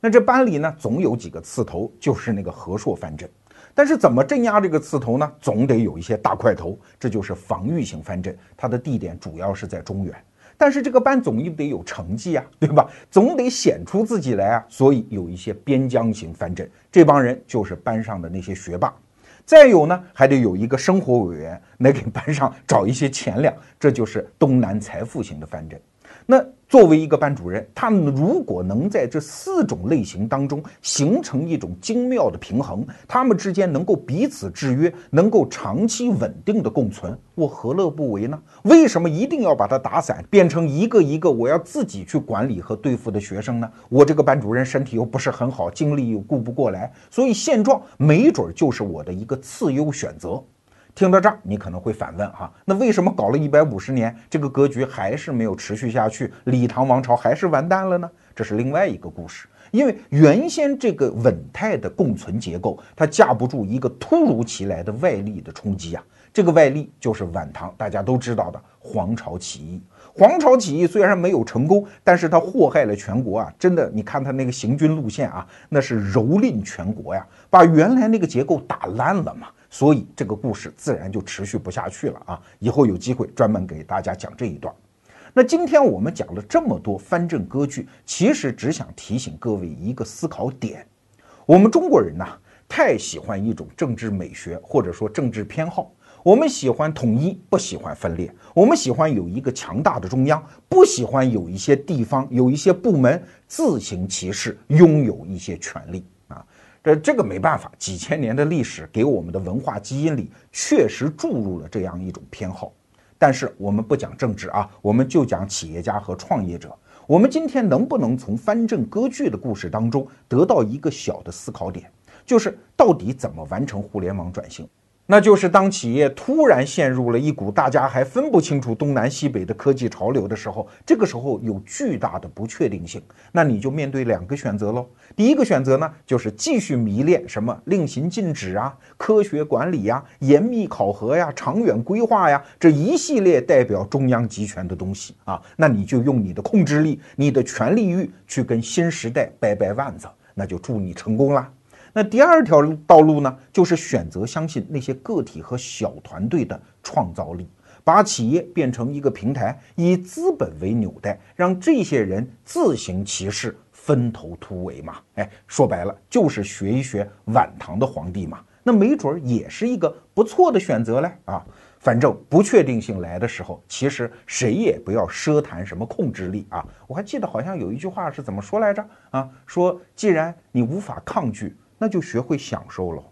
那这班里呢总有几个刺头，就是那个和硕藩镇。但是怎么镇压这个刺头呢？总得有一些大块头，这就是防御型藩镇，它的地点主要是在中原。但是这个班总得有成绩啊，对吧？总得显出自己来啊，所以有一些边疆型藩镇，这帮人就是班上的那些学霸。再有呢，还得有一个生活委员来给班上找一些钱粮，这就是东南财富型的藩镇。那作为一个班主任，他如果能在这四种类型当中形成一种精妙的平衡，他们之间能够彼此制约，能够长期稳定的共存，我何乐不为呢？为什么一定要把它打散，变成一个一个我要自己去管理和对付的学生呢？我这个班主任身体又不是很好，精力又顾不过来，所以现状没准就是我的一个次优选择。听到这儿，你可能会反问哈，那为什么搞了一百五十年，这个格局还是没有持续下去？李唐王朝还是完蛋了呢？这是另外一个故事。因为原先这个稳态的共存结构，它架不住一个突如其来的外力的冲击啊。这个外力就是晚唐大家都知道的黄巢起义。黄巢起义虽然没有成功，但是它祸害了全国啊！真的，你看它那个行军路线啊，那是蹂躏全国呀，把原来那个结构打烂了嘛。所以这个故事自然就持续不下去了啊！以后有机会专门给大家讲这一段。那今天我们讲了这么多藩镇割据，其实只想提醒各位一个思考点：我们中国人呐，太喜欢一种政治美学，或者说政治偏好。我们喜欢统一，不喜欢分裂；我们喜欢有一个强大的中央，不喜欢有一些地方、有一些部门自行其事，拥有一些权利呃。这个没办法，几千年的历史给我们的文化基因里确实注入了这样一种偏好。但是我们不讲政治啊，我们就讲企业家和创业者。我们今天能不能从藩镇割据的故事当中得到一个小的思考点，就是到底怎么完成互联网转型？那就是当企业突然陷入了一股大家还分不清楚东南西北的科技潮流的时候，这个时候有巨大的不确定性，那你就面对两个选择喽。第一个选择呢，就是继续迷恋什么令行禁止啊、科学管理呀、严密考核呀、长远规划呀这一系列代表中央集权的东西啊，那你就用你的控制力、你的权力欲去跟新时代掰掰腕子，那就祝你成功啦。那第二条道路呢，就是选择相信那些个体和小团队的创造力，把企业变成一个平台，以资本为纽带，让这些人自行其事，分头突围嘛。哎，说白了就是学一学晚唐的皇帝嘛。那没准儿也是一个不错的选择嘞啊。反正不确定性来的时候，其实谁也不要奢谈什么控制力啊。我还记得好像有一句话是怎么说来着啊？说既然你无法抗拒。那就学会享受了。